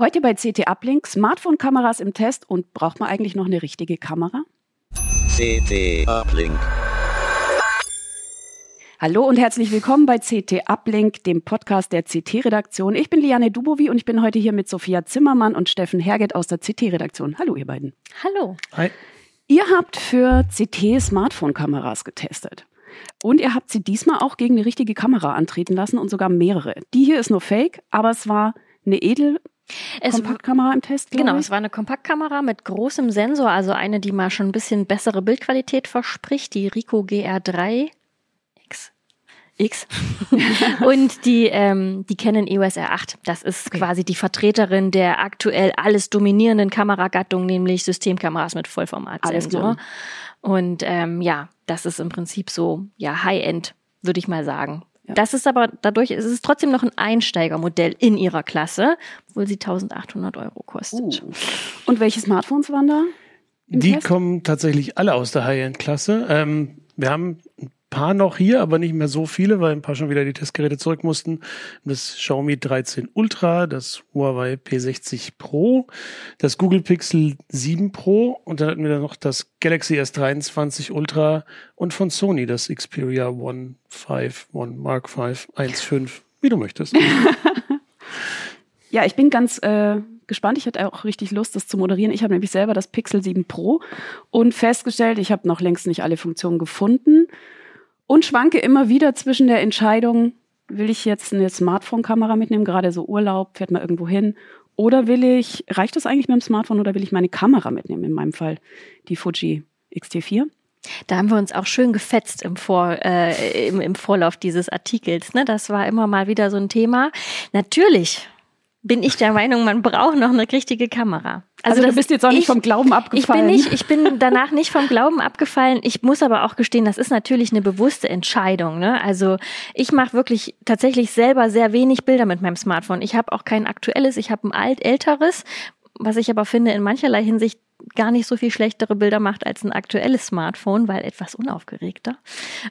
Heute bei CT Uplink Smartphone-Kameras im Test und braucht man eigentlich noch eine richtige Kamera? CT Uplink. Hallo und herzlich willkommen bei CT Uplink, dem Podcast der CT-Redaktion. Ich bin Liane Dubovi und ich bin heute hier mit Sophia Zimmermann und Steffen Herget aus der CT-Redaktion. Hallo, ihr beiden. Hallo. Hi. Ihr habt für CT Smartphone-Kameras getestet. Und ihr habt sie diesmal auch gegen eine richtige Kamera antreten lassen und sogar mehrere. Die hier ist nur Fake, aber es war eine edel Es, Kompaktkamera im Test, genau, ich. es war eine Kompaktkamera mit großem Sensor, also eine, die mal schon ein bisschen bessere Bildqualität verspricht, die Ricoh GR3 X. X. und die, ähm, die Canon EOS R8. Das ist quasi die Vertreterin der aktuell alles dominierenden Kameragattung, nämlich Systemkameras mit Alles Vollformatsensor. klar. Und ähm, ja, das ist im Prinzip so, ja, High-End, würde ich mal sagen. Ja. Das ist aber dadurch, ist es trotzdem noch ein Einsteigermodell in ihrer Klasse, obwohl sie 1800 Euro kostet. Uh. Und welche Smartphones waren da? Die Test? kommen tatsächlich alle aus der High-End-Klasse. Ähm, wir haben ein paar noch hier, aber nicht mehr so viele, weil ein paar schon wieder die Testgeräte zurück mussten. Das Xiaomi 13 Ultra, das Huawei P60 Pro, das Google Pixel 7 Pro und dann hatten wir dann noch das Galaxy S23 Ultra und von Sony das Xperia One 5, One Mark 5, 1.5, wie du möchtest. Ja, ich bin ganz äh, gespannt. Ich hatte auch richtig Lust, das zu moderieren. Ich habe nämlich selber das Pixel 7 Pro und festgestellt, ich habe noch längst nicht alle Funktionen gefunden und schwanke immer wieder zwischen der Entscheidung, will ich jetzt eine Smartphone-Kamera mitnehmen, gerade so Urlaub, fährt man irgendwo hin, oder will ich, reicht das eigentlich mit dem Smartphone oder will ich meine Kamera mitnehmen? In meinem Fall die Fuji X-T4. Da haben wir uns auch schön gefetzt im, Vor, äh, im, im Vorlauf dieses Artikels. Ne? Das war immer mal wieder so ein Thema. Natürlich bin ich der Meinung, man braucht noch eine richtige Kamera. Also, du das- bist jetzt auch nicht ich- vom Glauben Ich abgefallen. bin nicht, ich bin danach nicht vom Glauben abgefallen. Ich muss aber auch gestehen, das ist natürlich eine bewusste Entscheidung. Ne? Also ich mache wirklich tatsächlich selber sehr wenig Bilder mit meinem Smartphone. Ich habe auch kein aktuelles, ich habe ein alt älteres, was ich aber finde in mancherlei Hinsicht gar nicht so viel schlechtere Bilder macht als ein aktuelles Smartphone, weil etwas unaufgeregter.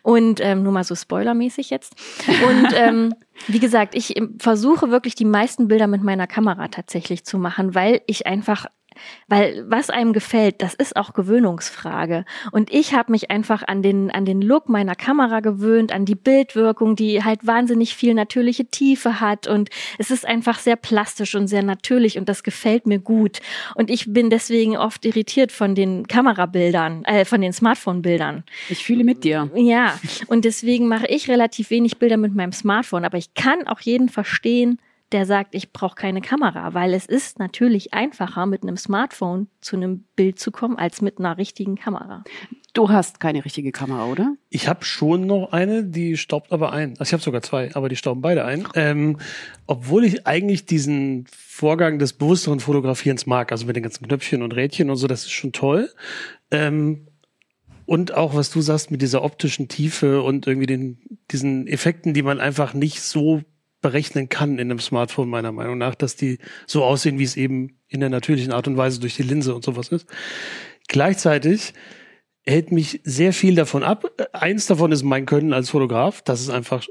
Und ähm, nur mal so spoilermäßig jetzt. Und ähm, wie gesagt, ich ähm, versuche wirklich die meisten Bilder mit meiner Kamera tatsächlich zu machen, weil ich einfach weil was einem gefällt, das ist auch Gewöhnungsfrage. Und ich habe mich einfach an den, an den Look meiner Kamera gewöhnt, an die Bildwirkung, die halt wahnsinnig viel natürliche Tiefe hat. Und es ist einfach sehr plastisch und sehr natürlich und das gefällt mir gut. Und ich bin deswegen oft irritiert von den Kamerabildern, äh, von den Smartphone-Bildern. ich fühle mit dir. Ja, und deswegen mache ich relativ wenig Bilder mit meinem Smartphone. Aber ich kann auch jeden verstehen, der sagt, ich brauche keine Kamera, weil es ist natürlich einfacher, mit einem Smartphone zu einem Bild zu kommen, als mit einer richtigen Kamera. Du hast keine richtige Kamera, oder? Ich habe schon noch eine, die staubt aber ein. Also ich habe sogar zwei, aber die stauben beide ein. Ähm, obwohl ich eigentlich diesen Vorgang des bewussteren Fotografierens mag, also mit den ganzen Knöpfchen und Rädchen und so, das ist schon toll. Ähm, und auch, was du sagst, mit dieser optischen Tiefe und irgendwie den, diesen Effekten, die man einfach nicht so berechnen kann in einem Smartphone, meiner Meinung nach, dass die so aussehen, wie es eben in der natürlichen Art und Weise durch die Linse und sowas ist. Gleichzeitig hält mich sehr viel davon ab. Eins davon ist mein Können als Fotograf. Das ist einfach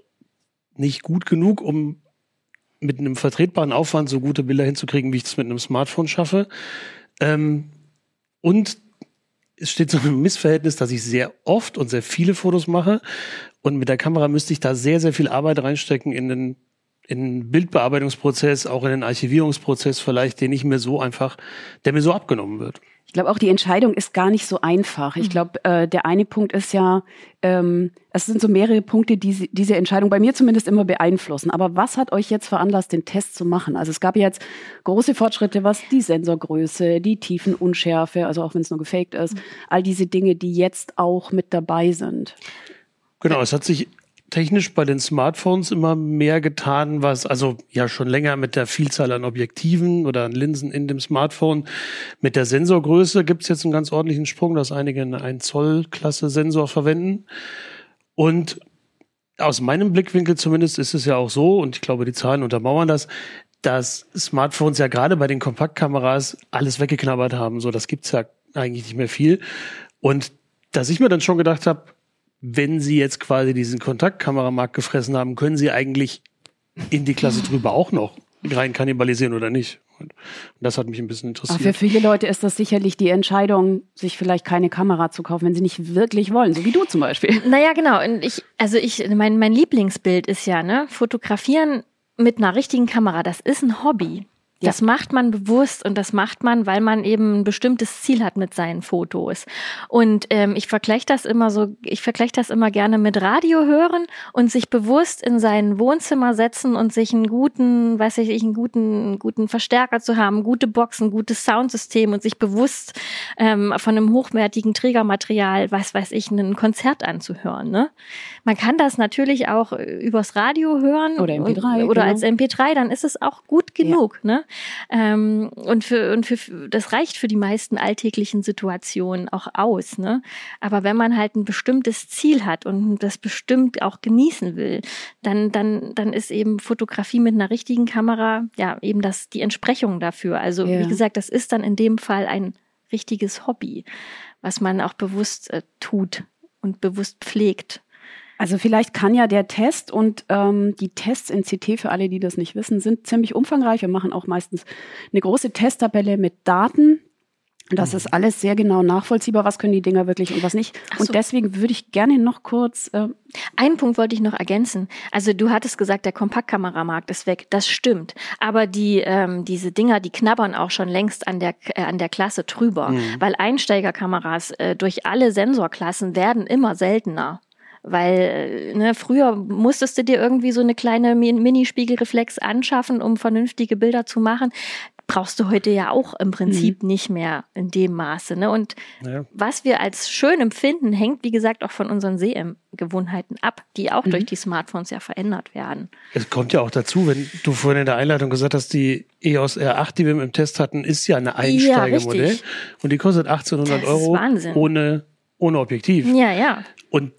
nicht gut genug, um mit einem vertretbaren Aufwand so gute Bilder hinzukriegen, wie ich das mit einem Smartphone schaffe. Ähm, und es steht so ein Missverhältnis, dass ich sehr oft und sehr viele Fotos mache. Und mit der Kamera müsste ich da sehr, sehr viel Arbeit reinstecken in den, in den Bildbearbeitungsprozess, auch in den Archivierungsprozess vielleicht, den ich mir so einfach, der mir so abgenommen wird. Ich glaube auch, die Entscheidung ist gar nicht so einfach. Ich glaube, äh, der eine Punkt ist ja, ähm, es sind so mehrere Punkte, die diese Entscheidung bei mir zumindest immer beeinflussen. Aber was hat euch jetzt veranlasst, den Test zu machen? Also es gab jetzt große Fortschritte, was die Sensorgröße, die Tiefenunschärfe, also auch wenn es nur gefaked ist, all diese Dinge, die jetzt auch mit dabei sind. Genau, es hat sich technisch bei den Smartphones immer mehr getan, was also ja schon länger mit der Vielzahl an Objektiven oder an Linsen in dem Smartphone. Mit der Sensorgröße gibt es jetzt einen ganz ordentlichen Sprung, dass einige eine 1 Zoll Klasse Sensor verwenden. Und aus meinem Blickwinkel zumindest ist es ja auch so, und ich glaube, die Zahlen untermauern das, dass Smartphones ja gerade bei den Kompaktkameras alles weggeknabbert haben. So, das gibt's ja eigentlich nicht mehr viel. Und dass ich mir dann schon gedacht habe, wenn sie jetzt quasi diesen Kontaktkameramarkt gefressen haben, können sie eigentlich in die Klasse drüber auch noch rein kannibalisieren oder nicht? Und das hat mich ein bisschen Aber für interessiert. viele Leute ist das sicherlich die Entscheidung, sich vielleicht keine Kamera zu kaufen, wenn sie nicht wirklich wollen, so wie du zum Beispiel. Naja, genau. Und ich, also ich, mein, mein Lieblingsbild ist ja, ne, fotografieren mit einer richtigen Kamera, das ist ein Hobby. Das macht man bewusst und das macht man, weil man eben ein bestimmtes Ziel hat mit seinen Fotos. Und ähm, ich vergleiche das immer so, ich vergleiche das immer gerne mit Radio hören und sich bewusst in sein Wohnzimmer setzen und sich einen guten, weiß ich, einen guten, guten Verstärker zu haben, gute Boxen, gutes Soundsystem und sich bewusst ähm, von einem hochwertigen Trägermaterial, was weiß ich, ein Konzert anzuhören. Ne? Man kann das natürlich auch äh, übers Radio hören Oder MP3, und, oder genau. als MP3, dann ist es auch gut genug. Ne? Ähm, und für, und für, das reicht für die meisten alltäglichen Situationen auch aus. Ne? Aber wenn man halt ein bestimmtes Ziel hat und das bestimmt auch genießen will, dann, dann, dann ist eben Fotografie mit einer richtigen Kamera ja eben das die Entsprechung dafür. Also Ja. wie gesagt, das ist dann in dem Fall ein richtiges Hobby, was man auch bewusst äh, tut und bewusst pflegt. Also vielleicht kann ja der Test und ähm, die Tests in CT für alle, die das nicht wissen, sind ziemlich umfangreich. Wir machen auch meistens eine große Testtabelle mit Daten. Das ist alles sehr genau nachvollziehbar, was können die Dinger wirklich und was nicht. So. Und deswegen würde ich gerne noch kurz, äh, Einen Punkt wollte ich noch ergänzen. Also du hattest gesagt, der Kompaktkameramarkt ist weg. Das stimmt. Aber die ähm, diese Dinger, die knabbern auch schon längst an der äh, an der Klasse drüber, weil Einsteigerkameras äh, durch alle Sensorklassen werden immer seltener. Weil äh, ne, früher musstest du dir irgendwie so eine kleine Min- Mini-Spiegelreflex anschaffen, um vernünftige Bilder zu machen. Brauchst du heute ja auch im Prinzip nicht mehr in dem Maße. Ne? Und Ja. was wir als schön empfinden, hängt, wie gesagt, auch von unseren Sehgewohnheiten ab, die auch Mhm. durch die Smartphones ja verändert werden. Es kommt ja auch dazu, wenn du vorhin in der Einleitung gesagt hast, die EOS R8, die wir im Test hatten, ist ja ein Einsteigermodell. richtig. und die kostet 1800 Das ist Euro Wahnsinn. ohne, ohne Objektiv. Ja, ja. Und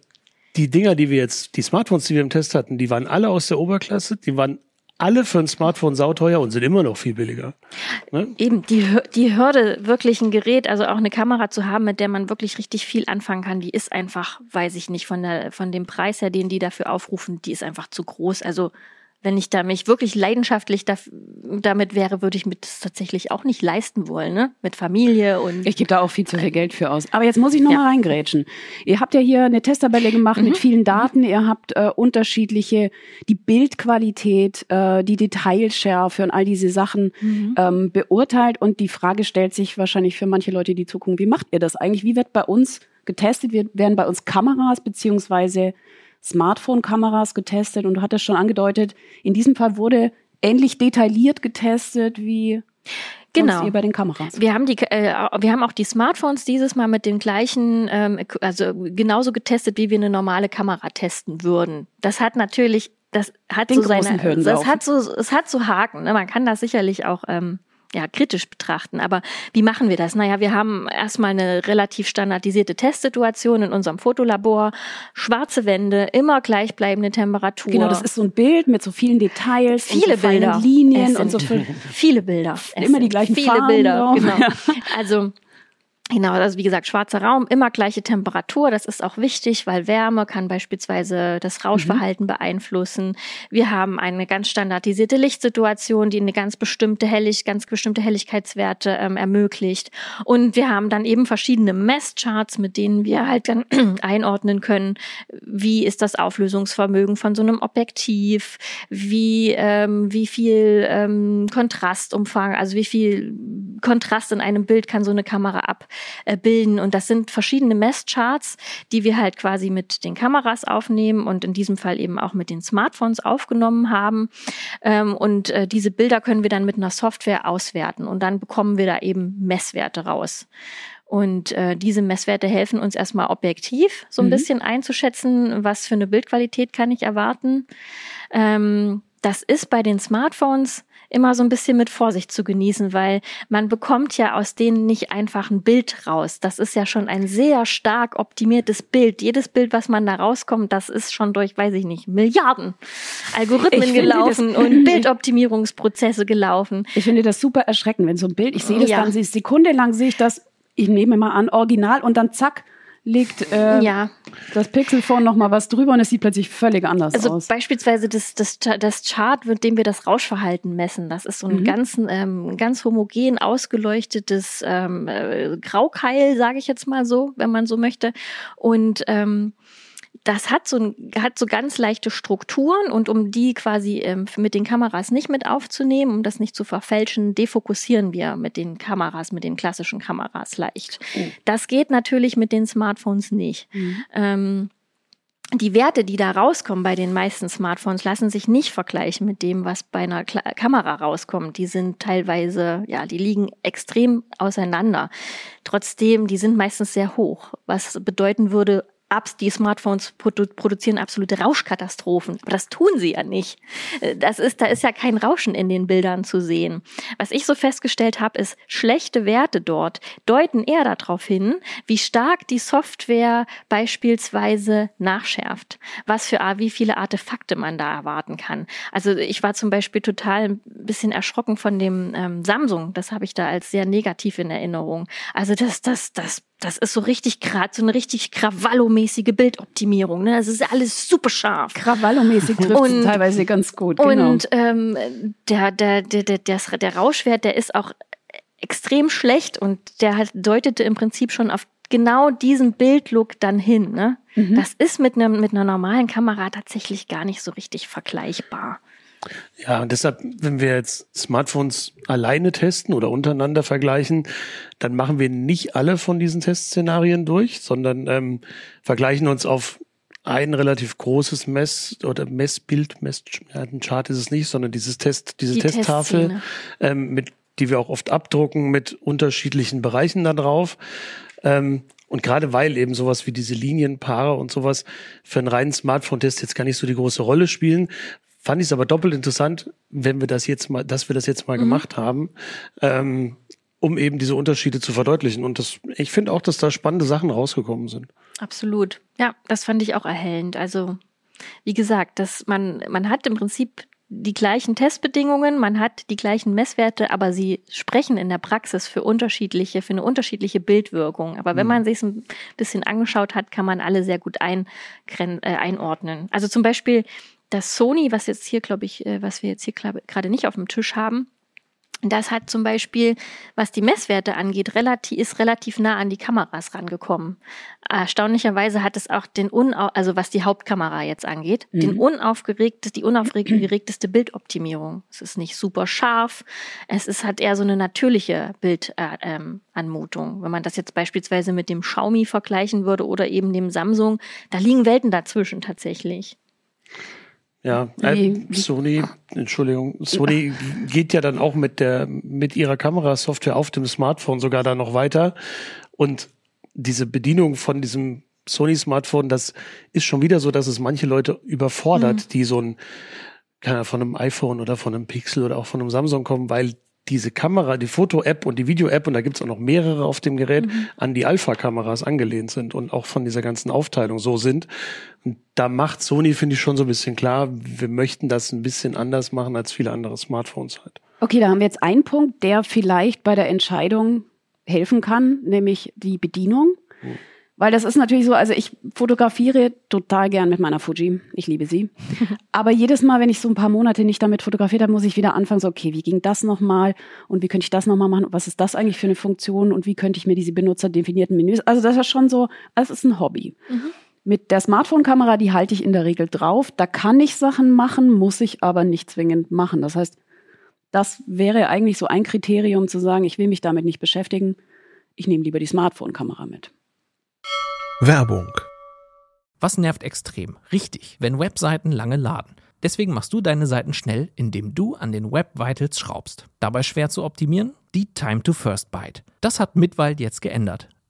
die Dinger, die wir jetzt, die Smartphones, die wir im Test hatten, die waren alle aus der Oberklasse, die waren alle für ein Smartphone sauteuer und sind immer noch viel billiger. Ne? Eben die, die Hürde, wirklich ein Gerät, also auch eine Kamera zu haben, mit der man wirklich richtig viel anfangen kann, die ist einfach, weiß ich nicht, von, der, von dem Preis her, den die dafür aufrufen, die ist einfach zu groß. Also wenn ich da mich wirklich leidenschaftlich daf- damit wäre, würde ich mir das tatsächlich auch nicht leisten wollen, ne? Mit Familie und ich gebe da auch viel zu viel Geld für aus. Aber jetzt muss ich noch Ja. mal reingrätschen. Ihr habt ja hier eine Testtabelle gemacht Mhm. mit vielen Daten. Ihr habt äh, unterschiedliche, die Bildqualität, äh, die Detailschärfe und all diese Sachen Mhm. ähm, beurteilt. Und die Frage stellt sich wahrscheinlich für manche Leute, die zugucken, wie macht ihr das eigentlich? Wie wird bei uns getestet? Wir, werden bei uns Kameras beziehungsweise Smartphone-Kameras getestet? Und du hattest schon angedeutet, in diesem Fall wurde ähnlich detailliert getestet wie Genau. bei den Kameras. Wir haben die, äh, wir haben auch die Smartphones dieses Mal mit dem gleichen, ähm, also genauso getestet, wie wir eine normale Kamera testen würden. Das hat natürlich, das hat Den so seine, das hat so, es hat so Haken. Ne? Man kann das sicherlich auch ähm, ja kritisch betrachten. Aber wie machen wir das? Naja, wir haben erstmal eine relativ standardisierte Testsituation in unserem Fotolabor, schwarze Wände, immer gleichbleibende Temperatur. Genau, das ist so ein Bild mit so vielen Details viele so Bilder. Linien und so viel. viele Bilder. Es Immer die gleichen viele Farben Bilder. drauf. Genau. Also Genau, also wie gesagt, schwarzer Raum, immer gleiche Temperatur. Das ist auch wichtig, weil Wärme kann beispielsweise das Rauschverhalten mhm. beeinflussen. Wir haben eine ganz standardisierte Lichtsituation, die eine ganz bestimmte Hellig, ganz bestimmte Helligkeitswerte ähm, ermöglicht. Und wir haben dann eben verschiedene Messcharts, mit denen wir halt dann einordnen können, wie ist das Auflösungsvermögen von so einem Objektiv, wie ähm, wie viel ähm, Kontrastumfang, also wie viel Kontrast in einem Bild kann so eine Kamera ab bilden. Und das sind verschiedene Messcharts, die wir halt quasi mit den Kameras aufnehmen und in diesem Fall eben auch mit den Smartphones aufgenommen haben. Ähm, und äh, diese Bilder können wir dann mit einer Software auswerten und dann bekommen wir da eben Messwerte raus. Und äh, diese Messwerte helfen uns erstmal objektiv so ein mhm. bisschen einzuschätzen, was für eine Bildqualität kann ich erwarten. Ähm, das ist bei den Smartphones immer so ein bisschen mit Vorsicht zu genießen, weil man bekommt ja aus denen nicht einfach ein Bild raus. Das ist ja schon ein sehr stark optimiertes Bild. Jedes Bild, was man da rauskommt, das ist schon durch, weiß ich nicht, Milliarden Algorithmen gelaufen und Bildoptimierungsprozesse gelaufen. Ich finde das super erschreckend, wenn so ein Bild, ich sehe das ja. dann, sekundenlang sehe ich das, ich nehme mal an, original und dann zack, legt äh, ja. das Pixelphone noch mal was drüber und es sieht plötzlich völlig anders also aus. Also beispielsweise das, das, das Chart, mit dem wir das Rauschverhalten messen, das ist so ein mhm. ganz, ähm, ganz homogen ausgeleuchtetes ähm, äh, Graukeil, sage ich jetzt mal so, wenn man so möchte. Und ähm, das hat so, ein, hat so ganz leichte Strukturen und um die quasi ähm, mit den Kameras nicht mit aufzunehmen, um das nicht zu verfälschen, defokussieren wir mit den Kameras, mit den klassischen Kameras leicht. Mhm. Das geht natürlich mit den Smartphones nicht. Mhm. Ähm, die Werte, die da rauskommen bei den meisten Smartphones, lassen sich nicht vergleichen mit dem, was bei einer Kla Kamera rauskommt. Die sind teilweise, ja, die liegen extrem auseinander. Trotzdem, die sind meistens sehr hoch, was bedeuten würde, Apps, die Smartphones produ produzieren absolute Rauschkatastrophen. Aber das tun sie ja nicht. Äh, das ist, da ist ja kein Rauschen in den Bildern zu sehen. Was ich so festgestellt habe, ist, schlechte Werte dort deuten eher darauf hin, wie stark die Software beispielsweise nachschärft. Was für wie viele Artefakte man da erwarten kann. Also ich war zum Beispiel total ein bisschen erschrocken von dem ähm, Samsung. Das habe ich da als sehr negativ in Erinnerung. Also das, das, das das ist so richtig gerade so eine richtig Krawallo-mäßige Bildoptimierung. Ne? Das ist alles super scharf. Krawallo-mäßig trifft und, teilweise ganz gut. Genau. Und ähm, der, der, der, der, der, der Rauschwert, der ist auch extrem schlecht und der hat, deutete im Prinzip schon auf genau diesen Bildlook dann hin. Ne? Mhm. Das ist mit, einem, mit einer normalen Kamera tatsächlich gar nicht so richtig vergleichbar. Ja, und deshalb, wenn wir jetzt Smartphones alleine testen oder untereinander vergleichen, dann machen wir nicht alle von diesen Testszenarien durch, sondern ähm, vergleichen uns auf ein relativ großes Mess- oder Messbild, Mess, ja, ein Chart ist es nicht, sondern dieses Test, diese Die Testtafel, ähm, mit, die wir auch oft abdrucken mit unterschiedlichen Bereichen da drauf. Ähm, und gerade weil eben sowas wie diese Linienpaare und sowas für einen reinen Smartphone-Test jetzt gar nicht so die große Rolle spielen, fand ich es aber doppelt interessant, wenn wir das jetzt mal, dass wir das jetzt mal mhm. gemacht haben, ähm, um eben diese Unterschiede zu verdeutlichen. Und das, ich finde auch, dass da spannende Sachen rausgekommen sind. Absolut. Ja, das fand ich auch erhellend. Also, wie gesagt, dass man, man hat im Prinzip die gleichen Testbedingungen, man hat die gleichen Messwerte, aber sie sprechen in der Praxis für unterschiedliche, für eine unterschiedliche Bildwirkung. Aber wenn mhm. man sich ein bisschen angeschaut hat, kann man alle sehr gut ein, äh, einordnen. Also zum Beispiel das Sony, was jetzt hier, glaube ich, äh, was wir jetzt hier gerade nicht auf dem Tisch haben, das hat zum Beispiel, was die Messwerte angeht, relativ, ist relativ nah an die Kameras rangekommen. Erstaunlicherweise hat es auch den, Unau also was die Hauptkamera jetzt angeht, mhm. den unaufgeregtes, die unaufgeregteste Bildoptimierung. Es ist nicht super scharf. Es ist, hat eher so eine natürliche Bildanmutung. Äh, ähm, Wenn man das jetzt beispielsweise mit dem Xiaomi vergleichen würde oder eben dem Samsung, da liegen Welten dazwischen tatsächlich. Ja, äh, Sony, Entschuldigung, Sony geht ja dann auch mit der, mit ihrer Kamerasoftware auf dem Smartphone sogar da noch weiter. Und diese Bedienung von diesem Sony Smartphone, das ist schon wieder so, dass es manche Leute überfordert, mhm. die so ein, kann ja von einem iPhone oder von einem Pixel oder auch von einem Samsung kommen, weil diese Kamera, die Foto-App und die Video-App, und da gibt's auch noch mehrere auf dem Gerät, mhm. an die Alpha-Kameras angelehnt sind und auch von dieser ganzen Aufteilung so sind. Und da macht Sony, finde ich, schon so ein bisschen klar, wir möchten das ein bisschen anders machen als viele andere Smartphones halt. Okay, da haben wir jetzt einen Punkt, der vielleicht bei der Entscheidung helfen kann, nämlich die Bedienung. Weil das ist natürlich so, also ich fotografiere total gern mit meiner Fuji. Ich liebe sie. Aber jedes Mal, wenn ich so ein paar Monate nicht damit fotografiert habe, muss ich wieder anfangen, so, okay, wie ging das nochmal? Und wie könnte ich das nochmal machen? Und was ist das eigentlich für eine Funktion? Und wie könnte ich mir diese benutzerdefinierten Menüs? Also das ist schon so, es ist ein Hobby. Mit der Smartphone-Kamera, die halte ich in der Regel drauf. Da kann ich Sachen machen, muss ich aber nicht zwingend machen. Das heißt, das wäre eigentlich so ein Kriterium zu sagen, ich will mich damit nicht beschäftigen. Ich nehme lieber die Smartphone-Kamera mit. Werbung. Was nervt extrem? Richtig, wenn Webseiten lange laden. Deswegen machst du deine Seiten schnell, indem du an den Web Vitals schraubst. Dabei schwer zu optimieren? Die Time to First Byte. Das hat Mitwald jetzt geändert.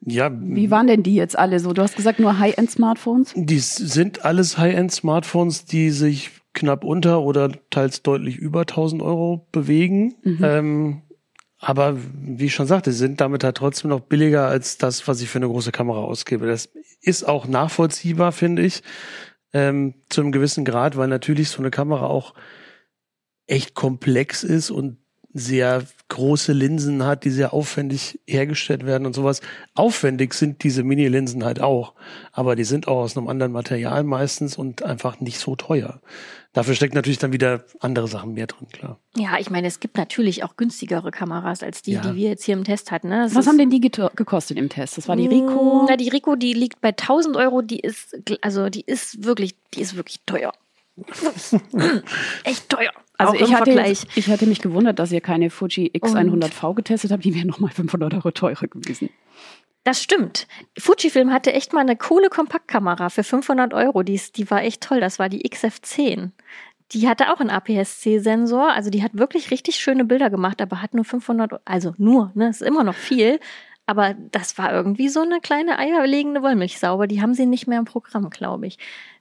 Ja, Wie waren denn die jetzt alle so? Du hast gesagt, nur High-End-Smartphones? die sind alles High-End-Smartphones, die sich knapp unter oder teils deutlich über 1000 Euro bewegen. Ähm, aber wie ich schon sagte, sind damit halt trotzdem noch billiger als das, was ich für eine große Kamera ausgebe. Das ist auch nachvollziehbar, finde ich, ähm, zu einem gewissen Grad, weil natürlich so eine Kamera auch echt komplex ist und sehr große Linsen hat, die sehr aufwendig hergestellt werden und sowas. Aufwendig sind diese Mini-Linsen halt auch, aber die sind auch aus einem anderen Material meistens und einfach nicht so teuer. Dafür steckt natürlich dann wieder andere Sachen mehr drin, klar. Ja, ich meine, es gibt natürlich auch günstigere Kameras als die, Ja. die wir jetzt hier im Test hatten. Ne? Was haben denn die gekostet im Test? Das war die Rico. Na, die Rico, die liegt bei 1000 Euro. Die ist, also die ist wirklich, die ist wirklich teuer. Echt teuer. Also ich hatte, jetzt, ich hatte mich gewundert, dass ihr keine Fuji X100V getestet habt. Die wäre nochmal 500 Euro teurer gewesen. Das stimmt. Fujifilm hatte echt mal eine coole Kompaktkamera für 500 Euro. Die, ist, die war echt toll. Das war die XF10. Die hatte auch einen APS-C-Sensor. Also die hat wirklich richtig schöne Bilder gemacht, aber hat nur 500, Euro- also nur, ne, ist immer noch viel. Aber das war irgendwie so eine kleine eierlegende Wollmilchsau. Aber die haben sie nicht mehr im Programm, glaube ich.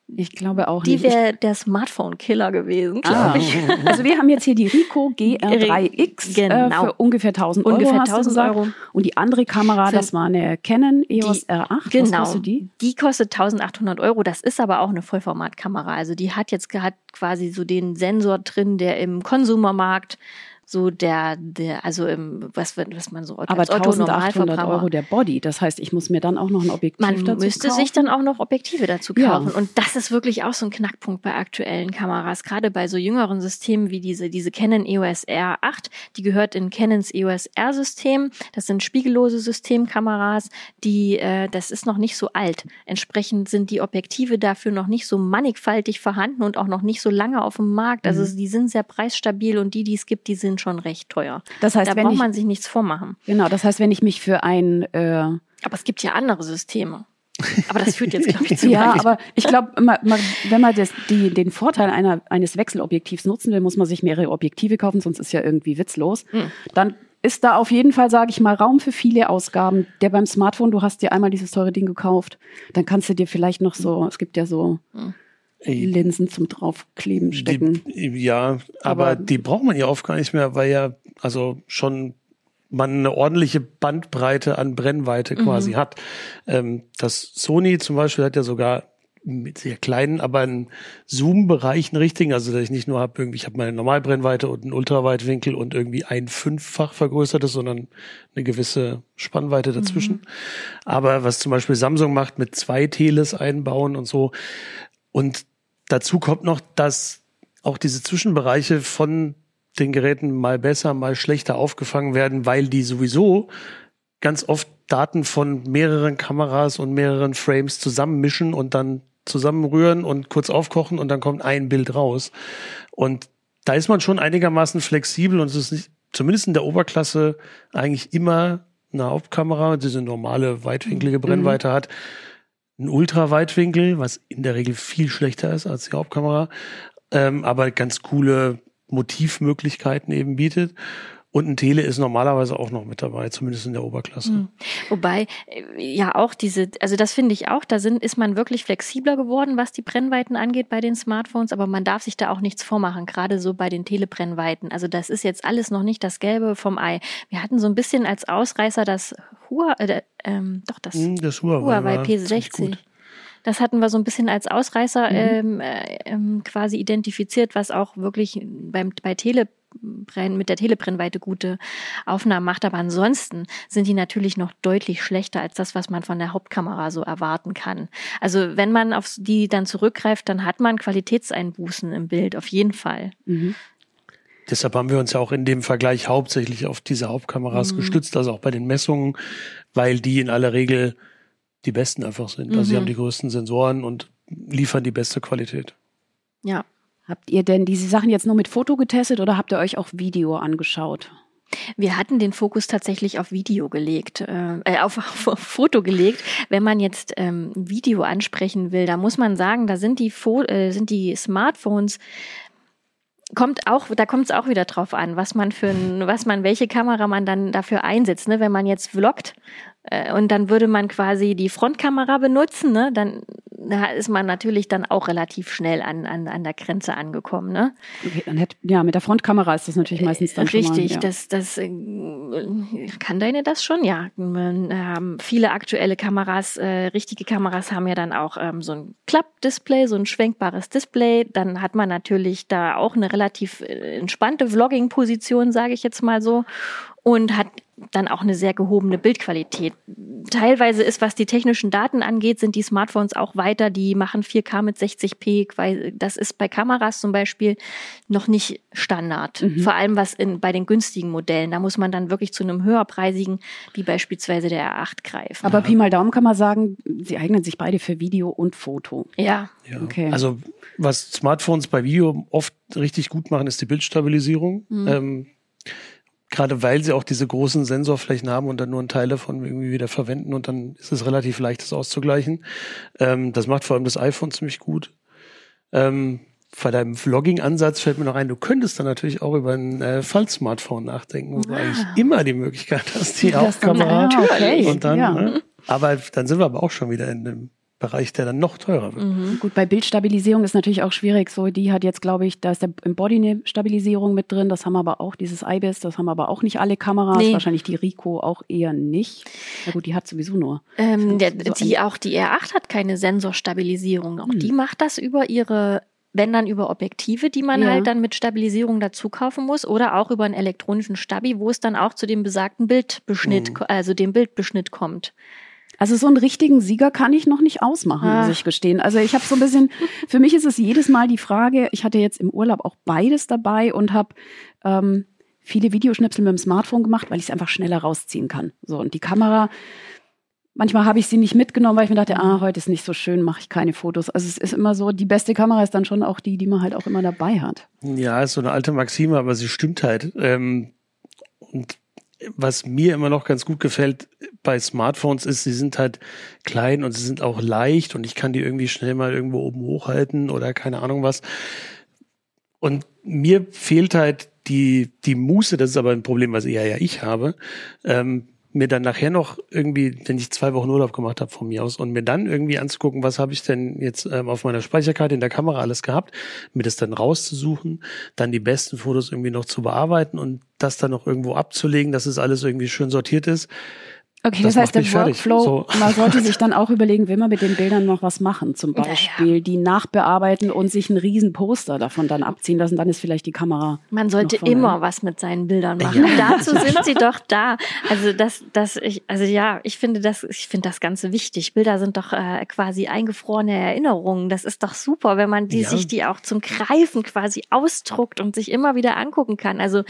Ich glaube auch Die nicht. wäre der Smartphone-Killer gewesen, glaube Ah. ich. Also wir haben jetzt hier die Rico GR3X Genau. äh, für ungefähr 1000 Euro. Ungefähr hast du 1000 gesagt. Euro. Und die andere Kamera, Für- das war eine Canon EOS Die- R8. Was Genau. kostet die? Die kostet 1800 Euro. Das ist aber auch eine Vollformatkamera. Also die hat jetzt hat quasi so den Sensor drin, der im Konsumermarkt so der, der, also im, was, was man so Aber als 1800 Otto-Normalverbraucher- Euro der Body. Das heißt, ich muss mir dann auch noch ein Objektiv Man dazu müsste kaufen. sich dann auch noch Objektive dazu Ja. kaufen. Und das ist wirklich auch so ein Knackpunkt bei aktuellen Kameras. Gerade bei so jüngeren Systemen wie diese, diese Canon EOS R8, die gehört in Canons EOS R-System. Das sind spiegellose Systemkameras, die, äh, das ist noch nicht so alt. Entsprechend sind die Objektive dafür noch nicht so mannigfaltig vorhanden und auch noch nicht so lange auf dem Markt. Also Mhm. die sind sehr preisstabil und die, die es gibt, die sind schon recht teuer. Das heißt, da wenn braucht ich, man sich nichts vormachen. genau, das heißt, wenn ich mich für ein äh, Aber es gibt ja andere Systeme. Aber das führt jetzt, glaube ich, zu Ja, aber ich glaube, wenn man das, die, den Vorteil einer, eines Wechselobjektivs nutzen will, muss man sich mehrere Objektive kaufen, sonst ist ja irgendwie witzlos. Hm. Dann ist da auf jeden Fall, sage ich mal, Raum für viele Ausgaben. Der beim Smartphone, du hast dir einmal dieses teure Ding gekauft, dann kannst du dir vielleicht noch so, es gibt ja so Ey, Linsen zum draufkleben stecken. Die, ja, aber, Aber- die braucht man ja oft gar nicht mehr, weil ja also schon man eine ordentliche Bandbreite an Brennweite quasi hat. Ähm, das Sony zum Beispiel hat ja sogar mit sehr kleinen, aber einen Zoom-Bereich einen richtigen, also dass ich nicht nur habe, irgendwie, ich habe meine Normalbrennweite und einen Ultraweitwinkel und irgendwie ein fünffach vergrößertes, sondern eine gewisse Spannweite dazwischen. Aber was zum Beispiel Samsung macht mit zwei Teles einbauen und so. Und dazu kommt noch, dass auch diese Zwischenbereiche von den Geräten mal besser, mal schlechter aufgefangen werden, weil die sowieso ganz oft Daten von mehreren Kameras und mehreren Frames zusammenmischen und dann zusammenrühren und kurz aufkochen und dann kommt ein Bild raus. Und da ist man schon einigermaßen flexibel und es ist nicht, zumindest in der Oberklasse eigentlich immer eine Hauptkamera, diese normale weitwinklige Brennweite hat, ein Ultraweitwinkel, was in der Regel viel schlechter ist als die Hauptkamera, ähm, aber ganz coole Motivmöglichkeiten eben bietet. Und ein Tele ist normalerweise auch noch mit dabei, zumindest in der Oberklasse. Mhm. Wobei, äh, ja auch diese, also das finde ich auch, da sind, ist man wirklich flexibler geworden, was die Brennweiten angeht bei den Smartphones, aber man darf sich da auch nichts vormachen, gerade so bei den Telebrennweiten. Also das ist jetzt alles noch nicht das Gelbe vom Ei. Wir hatten so ein bisschen als Ausreißer das Huawei, äh, ähm, doch das, Hm, Das Huawei, Huawei war ziemlich P60. gut. Das hatten wir so ein bisschen als Ausreißer Mhm. ähm, äh, ähm, quasi identifiziert, was auch wirklich beim, bei Telebrenn, mit der Telebrennweite gute Aufnahmen macht. Aber ansonsten sind die natürlich noch deutlich schlechter als das, was man von der Hauptkamera so erwarten kann. Also wenn man auf die dann zurückgreift, dann hat man Qualitätseinbußen im Bild, auf jeden Fall. Mhm. Deshalb haben wir uns ja auch in dem Vergleich hauptsächlich auf diese Hauptkameras Mhm. gestützt, also auch bei den Messungen, weil die in aller Regel die besten einfach sind. Also sie Mhm. haben die größten Sensoren und liefern die beste Qualität. Ja. Habt ihr denn diese Sachen jetzt nur mit Foto getestet oder habt ihr euch auch Video angeschaut? Wir hatten den Fokus tatsächlich auf Video gelegt, äh, äh, auf, auf Foto gelegt. Wenn man jetzt ähm, Video ansprechen will, da muss man sagen, da sind die, Fo äh, sind die Smartphones kommt auch, da kommt es auch wieder drauf an, was man für was man, welche Kamera man dann dafür einsetzt. Ne? Wenn man jetzt vloggt und dann würde man quasi die Frontkamera benutzen, ne? dann da ist man natürlich dann auch relativ schnell an, an, an der Grenze angekommen. Ne? Okay, dann hätte, ja, mit der Frontkamera ist das natürlich meistens dann Richtig, schon mal, ja. das, das äh, kann deine das schon, ja. Ähm, viele aktuelle Kameras, äh, richtige Kameras haben ja dann auch ähm, so ein Klappdisplay, so ein schwenkbares Display. Dann hat man natürlich da auch eine relativ äh, entspannte Vlogging-Position, sage ich jetzt mal so. Und hat dann auch eine sehr gehobene Bildqualität. Teilweise ist, was die technischen Daten angeht, sind die Smartphones auch weiter. Die machen 4K mit 60p. weil Das ist bei Kameras zum Beispiel noch nicht Standard. Mhm. Vor allem was in, bei den günstigen Modellen. Da muss man dann wirklich zu einem höherpreisigen, wie beispielsweise der R8 greifen. Aber Pi mal Daumen kann man sagen, sie eignen sich beide für Video und Foto. ja, Ja. Okay. Also was Smartphones bei Video oft richtig gut machen, ist die Bildstabilisierung. Mhm. Ähm, Gerade weil sie auch diese großen Sensorflächen haben und dann nur einen Teil davon irgendwie wieder verwenden und dann ist es relativ leicht, das auszugleichen. Ähm, das macht vor allem das iPhone ziemlich gut. Ähm, bei deinem Vlogging-Ansatz fällt mir noch ein, du könntest dann natürlich auch über ein äh, Fall-Smartphone nachdenken, wo du eigentlich immer die Möglichkeit hast, die Hauptkamera Ah, und dann, Ja. ne? aber dann sind wir aber auch schon wieder in dem Bereich, der dann noch teurer wird. Mhm. Gut, bei Bildstabilisierung ist natürlich auch schwierig. So, die hat jetzt, glaube ich, da ist der im Body eine Stabilisierung mit drin. Das haben aber auch dieses IBIS, das haben aber auch nicht alle Kameras. Nee. Wahrscheinlich die Rico auch eher nicht. Na gut, die hat sowieso nur. Ähm, der, So die, auch die R8 hat keine Sensorstabilisierung. Auch Hm. die macht das über ihre, wenn dann über Objektive, die man Ja. halt dann mit Stabilisierung dazu kaufen muss, oder auch über einen elektronischen Stabi, wo es dann auch zu dem besagten Bildbeschnitt, Mhm. also dem Bildbeschnitt kommt. Also so einen richtigen Sieger kann ich noch nicht ausmachen, Ah. muss ich gestehen. Also ich habe so ein bisschen, für mich ist es jedes Mal die Frage, ich hatte jetzt im Urlaub auch beides dabei und habe ähm, viele Videoschnipsel mit dem Smartphone gemacht, weil ich es einfach schneller rausziehen kann. So und die Kamera, manchmal habe ich sie nicht mitgenommen, weil ich mir dachte, ah, heute ist nicht so schön, mache ich keine Fotos. Also es ist immer so, die beste Kamera ist dann schon auch die, die man halt auch immer dabei hat. Ja, ist so eine alte Maxime, aber sie stimmt halt. Ähm, und was mir immer noch ganz gut gefällt bei Smartphones ist, sie sind halt klein und sie sind auch leicht und ich kann die irgendwie schnell mal irgendwo oben hochhalten oder keine Ahnung was. Und mir fehlt halt die, die Muße, das ist aber ein Problem, was eher ja ich habe, ähm, mir dann nachher noch irgendwie, wenn ich zwei Wochen Urlaub gemacht habe von mir aus und mir dann irgendwie anzugucken, was habe ich denn jetzt ähm, auf meiner Speicherkarte in der Kamera alles gehabt, mir das dann rauszusuchen, dann die besten Fotos irgendwie noch zu bearbeiten und das dann noch irgendwo abzulegen, dass es alles irgendwie schön sortiert ist. Okay, Das das, heißt, der. Workflow, So. man sollte sich dann auch überlegen, will man mit den Bildern noch was machen, zum Ja, ja. Beispiel die nachbearbeiten und sich einen riesen Poster davon dann abziehen lassen, dann ist vielleicht die Kamera. Man sollte immer was mit seinen Bildern machen. Dazu sind sie doch da. Also das, das, ich, also ja, ich finde das, ich finde das Ganze wichtig. Bilder sind doch äh, quasi eingefrorene Erinnerungen. Das ist doch super, wenn man die Ja. sich die auch zum Greifen quasi ausdruckt und sich immer wieder angucken kann. Also,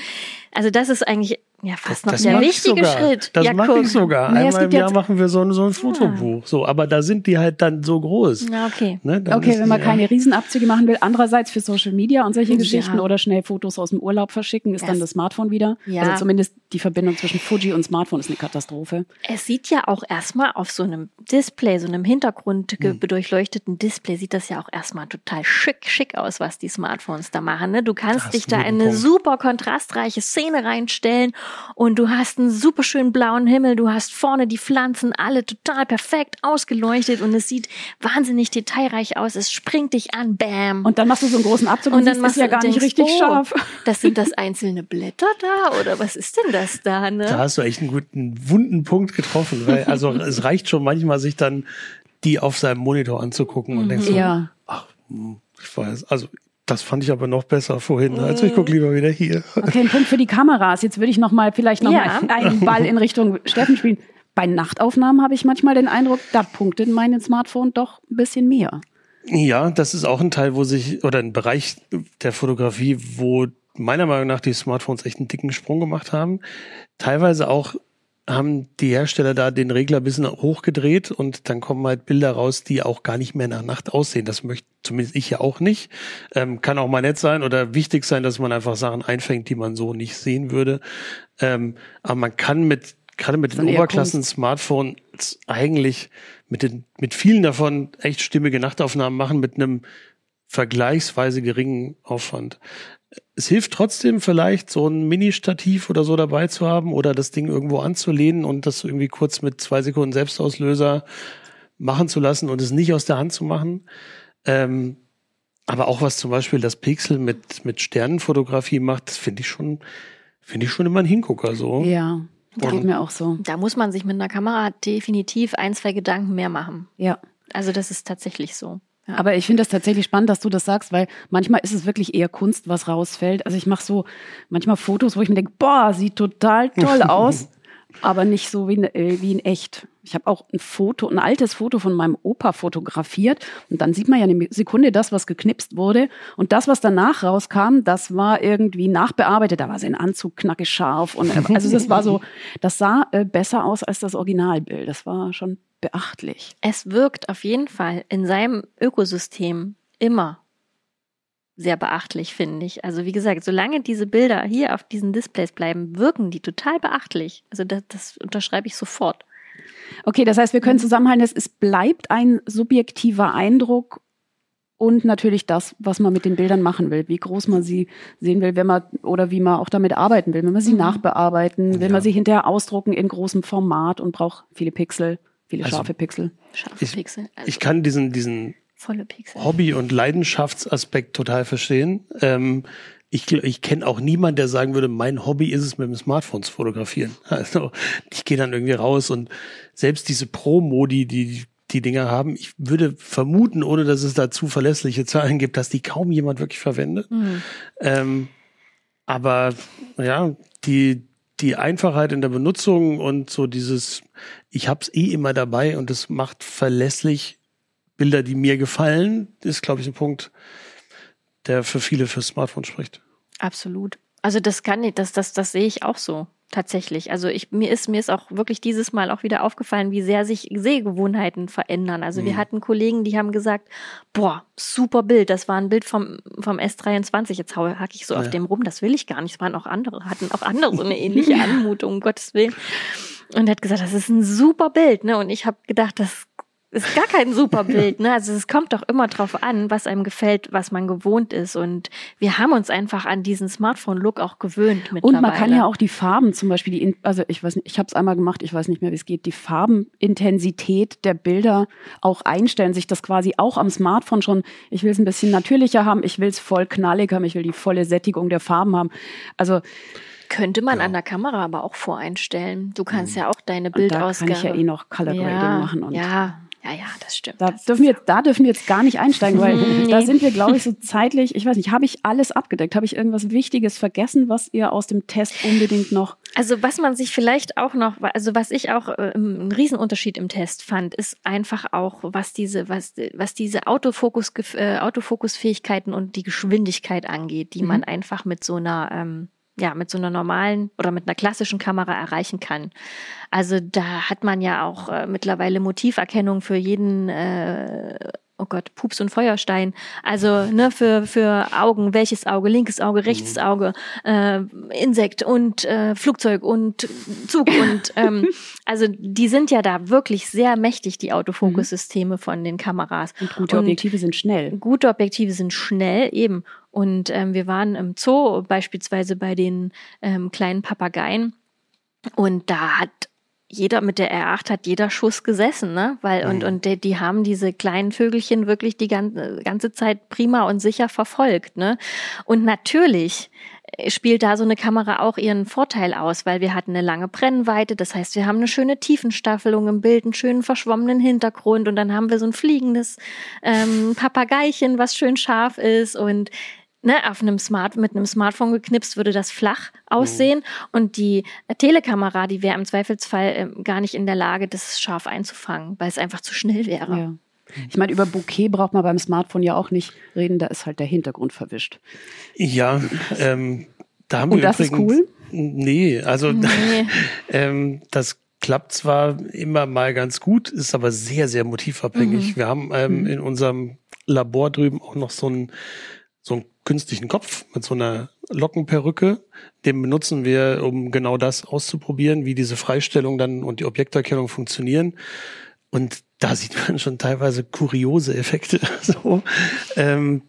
also das ist eigentlich Ja, fast Das- noch der wichtige. Schritt. Das ja, mache guck. ich sogar. Einmal im Jahr machen wir so ein, so ein Fotobuch. So, aber da sind die halt dann so groß. Ja, okay. Ne? Okay, wenn man ja. keine Riesenabzüge machen will, andererseits für Social Media und solche Ja. Geschichten oder schnell Fotos aus dem Urlaub verschicken, ist Das- dann das Smartphone wieder. Ja. Also zumindest die Verbindung zwischen Fuji und Smartphone ist eine Katastrophe. Es sieht ja auch erstmal auf so einem Display, so einem Hintergrund Hm. bedurchleuchteten Display, sieht das ja auch erstmal total schick, schick aus, was die Smartphones da machen. Ne? Du kannst dich da in eine Punkt. super kontrastreiche Szene reinstellen und du hast einen super schönen blauen Himmel, du hast vorne die Pflanzen alle total perfekt ausgeleuchtet und es sieht wahnsinnig detailreich aus. Es springt dich an, bam. Und dann machst du so einen großen Abzug und, Und dann machst ist ja du- gar nicht denkst, richtig oh, scharf. Das sind das einzelne Blätter da oder was ist denn das da? Ne? Da hast du echt einen guten, wunden Punkt getroffen. Weil, also es reicht schon manchmal, sich dann die auf seinem Monitor anzugucken und denkst so, Ja. ach, hm, ich weiß, also das fand ich aber noch besser vorhin. Also ich gucke lieber wieder hier. Okay, ein Punkt für die Kameras. Jetzt würde ich noch mal vielleicht noch Ja. mal einen Ball in Richtung Steffen spielen. Bei Nachtaufnahmen habe ich manchmal den Eindruck, da punktet mein Smartphone doch ein bisschen mehr. Ja, das ist auch ein Teil, wo sich, oder ein Bereich der Fotografie, wo meiner Meinung nach die Smartphones echt einen dicken Sprung gemacht haben. Teilweise auch haben die Hersteller da den Regler ein bisschen hochgedreht und dann kommen halt Bilder raus, die auch gar nicht mehr nach Nacht aussehen. Das möchte zumindest ich ja auch nicht. Ähm, kann auch mal nett sein oder wichtig sein, dass man einfach Sachen einfängt, die man so nicht sehen würde. Ähm, aber man kann mit, gerade mit den Oberklassen-Smartphones eigentlich mit den, mit vielen davon echt stimmige Nachtaufnahmen machen mit einem vergleichsweise geringen Aufwand. Es hilft trotzdem vielleicht, so ein Mini-Stativ oder so dabei zu haben oder das Ding irgendwo anzulehnen und das irgendwie kurz mit zwei Sekunden Selbstauslöser machen zu lassen und es nicht aus der Hand zu machen. Ähm, aber auch was zum Beispiel das Pixel mit, mit Sternenfotografie macht, das finde ich schon, finde ich schon immer ein Hingucker so. Ja, geht Und- mir auch so. Da muss man sich mit einer Kamera definitiv ein, zwei Gedanken mehr machen. Ja. Also das ist tatsächlich so. Ja. Aber ich finde das tatsächlich spannend, dass du das sagst, weil manchmal ist es wirklich eher Kunst, was rausfällt. Also ich mache so manchmal Fotos, wo ich mir denke, boah, sieht total toll aus, aber nicht so wie in, äh, wie in echt. Ich habe auch ein Foto, ein altes Foto von meinem Opa fotografiert und dann sieht man ja eine Sekunde das, was geknipst wurde und das, was danach rauskam, das war irgendwie nachbearbeitet. Da war sein Anzug knackig scharf und äh, also das war so, das sah äh, besser aus als das Originalbild. Das war schon beachtlich. Es wirkt auf jeden Fall in seinem Ökosystem immer sehr beachtlich, finde ich. Also wie gesagt, solange diese Bilder hier auf diesen Displays bleiben, wirken die total beachtlich. Also das, das unterschreibe ich sofort. Okay, das heißt, wir können zusammenhalten, es, es bleibt ein subjektiver Eindruck und natürlich das, was man mit den Bildern machen will, wie groß man sie sehen will, wenn man oder wie man auch damit arbeiten will. Will man sie Mhm. nachbearbeiten, will Ja. man sie hinterher ausdrucken in großem Format und braucht viele Pixel, viele Also- scharfe Pixel. Scharfe Ich- Pixel. Also Ich kann diesen, diesen volle Pixel. Hobby- und Leidenschaftsaspekt total verstehen. Ähm, ich ich kenne auch niemanden, der sagen würde, mein Hobby ist es, mit dem Smartphone zu fotografieren. Also ich gehe dann irgendwie raus und selbst diese Pro-Modi, die die Dinger haben, ich würde vermuten, ohne dass es da zuverlässliche Zahlen gibt, dass die kaum jemand wirklich verwendet. Hm. Ähm, aber ja, die, die Einfachheit in der Benutzung und so dieses, ich hab's eh immer dabei und es macht verlässlich Bilder, die mir gefallen, ist, glaube ich, ein Punkt, der für viele fürs Smartphone spricht. Absolut. Also das kann ich, das, das, das sehe ich auch so. Tatsächlich. Also ich, mir ist, mir ist auch wirklich dieses Mal auch wieder aufgefallen, wie sehr sich Sehgewohnheiten verändern. Also wir Mhm. hatten Kollegen, die haben gesagt, boah, super Bild. Das war ein Bild vom, vom S23. Jetzt hau- hack ich so auf Ja. dem rum. Das will ich gar nicht. Es waren auch andere, hatten auch andere so eine ähnliche Anmutung, um Gottes Willen. Und er hat gesagt, das ist ein super Bild, ne? Und ich habe gedacht, das ist gar kein super Bild, ne? Also es kommt doch immer drauf an, was einem gefällt, was man gewohnt ist. Und wir haben uns einfach an diesen Smartphone-Look auch gewöhnt Und man kann mittlerweile. ja auch die Farben zum Beispiel, die, also ich weiß nicht, ich habe es einmal gemacht, ich weiß nicht mehr, wie es geht, die Farbenintensität der Bilder auch einstellen, sich das quasi auch am Smartphone schon, ich will es ein bisschen natürlicher haben, ich will es voll knallig haben, ich will die volle Sättigung der Farben haben. Also Könnte man an der Kamera aber auch voreinstellen. Du kannst ja auch deine und da kann Bildausgabe. ich ja eh noch Color Grading ja, machen und ja, ja, ja, das stimmt. Da das dürfen, wir, da dürfen wir jetzt gar nicht einsteigen, weil Nee. da sind wir, glaube ich, so zeitlich, ich weiß nicht, habe ich alles abgedeckt? Habe ich irgendwas Wichtiges vergessen, was ihr aus dem Test unbedingt noch Also was man sich vielleicht auch noch, also was ich auch äh, ein Riesenunterschied im Test fand, ist einfach auch, was diese, was, was diese Autofokus, äh, Autofokusfähigkeiten und die Geschwindigkeit angeht, die Mhm. man einfach mit so einer ähm, ja, mit so einer normalen oder mit einer klassischen Kamera erreichen kann. Also da hat man ja auch äh, mittlerweile Motiverkennung für jeden äh, oh Gott, Pups und Feuerstein. Also ne, für, für Augen, welches Auge, linkes Auge, rechtes Auge, äh, Insekt und äh, Flugzeug und Zug und ähm, also die sind ja da wirklich sehr mächtig, die Autofokussysteme von den Kameras. Und gute Objektive sind schnell. Gute Objektive sind schnell, eben. Und ähm, wir waren im Zoo beispielsweise bei den ähm, kleinen Papageien und da hat jeder mit der R8 hat jeder Schuss gesessen, ne? Weil und Mhm. und die, die haben diese kleinen Vögelchen wirklich die ganze, ganze Zeit prima und sicher verfolgt, ne? Und natürlich äh, spielt da so eine Kamera auch ihren Vorteil aus, weil wir hatten eine lange Brennweite, das heißt, wir haben eine schöne Tiefenstaffelung im Bild, einen schönen verschwommenen Hintergrund und dann haben wir so ein fliegendes ähm, Papageichen, was schön scharf ist und ne, auf einem Smart, mit einem Smartphone geknipst würde das flach aussehen und die äh, Telekamera, die wäre im Zweifelsfall ähm, gar nicht in der Lage, das scharf einzufangen, weil es einfach zu schnell wäre. Ja. Ich meine, über Bouquet braucht man beim Smartphone ja auch nicht reden, da ist halt der Hintergrund verwischt. Ja, ähm, da haben Und wir das ist übrigens, cool? Nee, also Nee. ähm, das klappt zwar immer mal ganz gut, ist aber sehr, sehr motivabhängig. Wir haben ähm, in unserem Labor drüben auch noch so einen, so einen künstlichen Kopf mit so einer Lockenperücke. Den benutzen wir, um genau das auszuprobieren, wie diese Freistellung dann und die Objekterkennung funktionieren. Und da sieht man schon teilweise kuriose Effekte. so. ähm,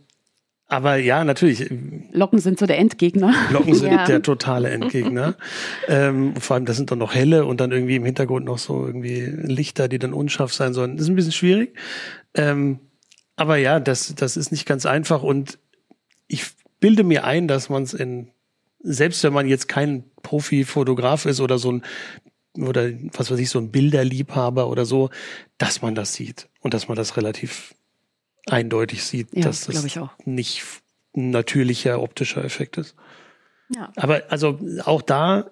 aber ja, natürlich, Locken sind so der Endgegner. Glocken sind Ja. der totale Endgegner. ähm, vor allem, das sind dann noch helle und dann irgendwie im Hintergrund noch so irgendwie Lichter, die dann unscharf sein sollen. Das ist ein bisschen schwierig. Ähm, aber ja, das, das ist nicht ganz einfach und bilde mir ein, dass man es in, selbst wenn man jetzt kein Profi-Fotograf ist oder so ein, oder was weiß ich, so ein Bilderliebhaber oder so, dass man das sieht und dass man das relativ eindeutig sieht, Ja, dass das nicht ein natürlicher optischer Effekt ist. Ja. Aber also auch da,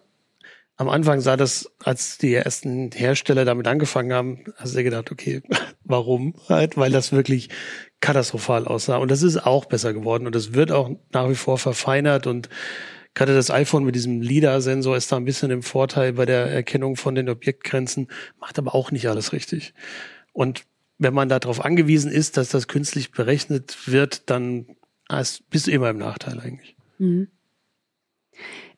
am Anfang sah das, als die ersten Hersteller damit angefangen haben, hast du dir gedacht, okay, warum? Halt, weil das wirklich katastrophal aussah. Und das ist auch besser geworden und es wird auch nach wie vor verfeinert und gerade das iPhone mit diesem LIDAR-Sensor ist da ein bisschen im Vorteil bei der Erkennung von den Objektgrenzen, macht aber auch nicht alles richtig. Und wenn man darauf angewiesen ist, dass das künstlich berechnet wird, dann bist du immer im Nachteil eigentlich.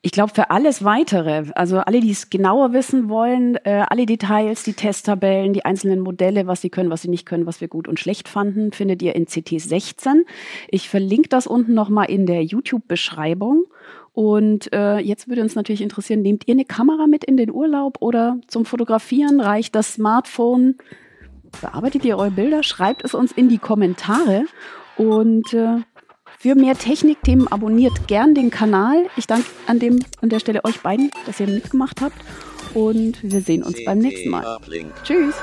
Ich glaube, für alles weitere, also alle, die es genauer wissen wollen, äh, alle Details, die Testtabellen, die einzelnen Modelle, was sie können, was sie nicht können, was wir gut und schlecht fanden, findet ihr in CT16. Ich verlinke das unten nochmal in der YouTube-Beschreibung. Und äh, jetzt würde uns natürlich interessieren, nehmt ihr eine Kamera mit in den Urlaub oder zum Fotografieren reicht das Smartphone? Bearbeitet ihr eure Bilder? Schreibt es uns in die Kommentare. Und äh, für mehr Technikthemen abonniert gern den Kanal. Ich danke an, dem, an der Stelle euch beiden, dass ihr mitgemacht habt. Und wir sehen uns beim nächsten Mal. Tschüss.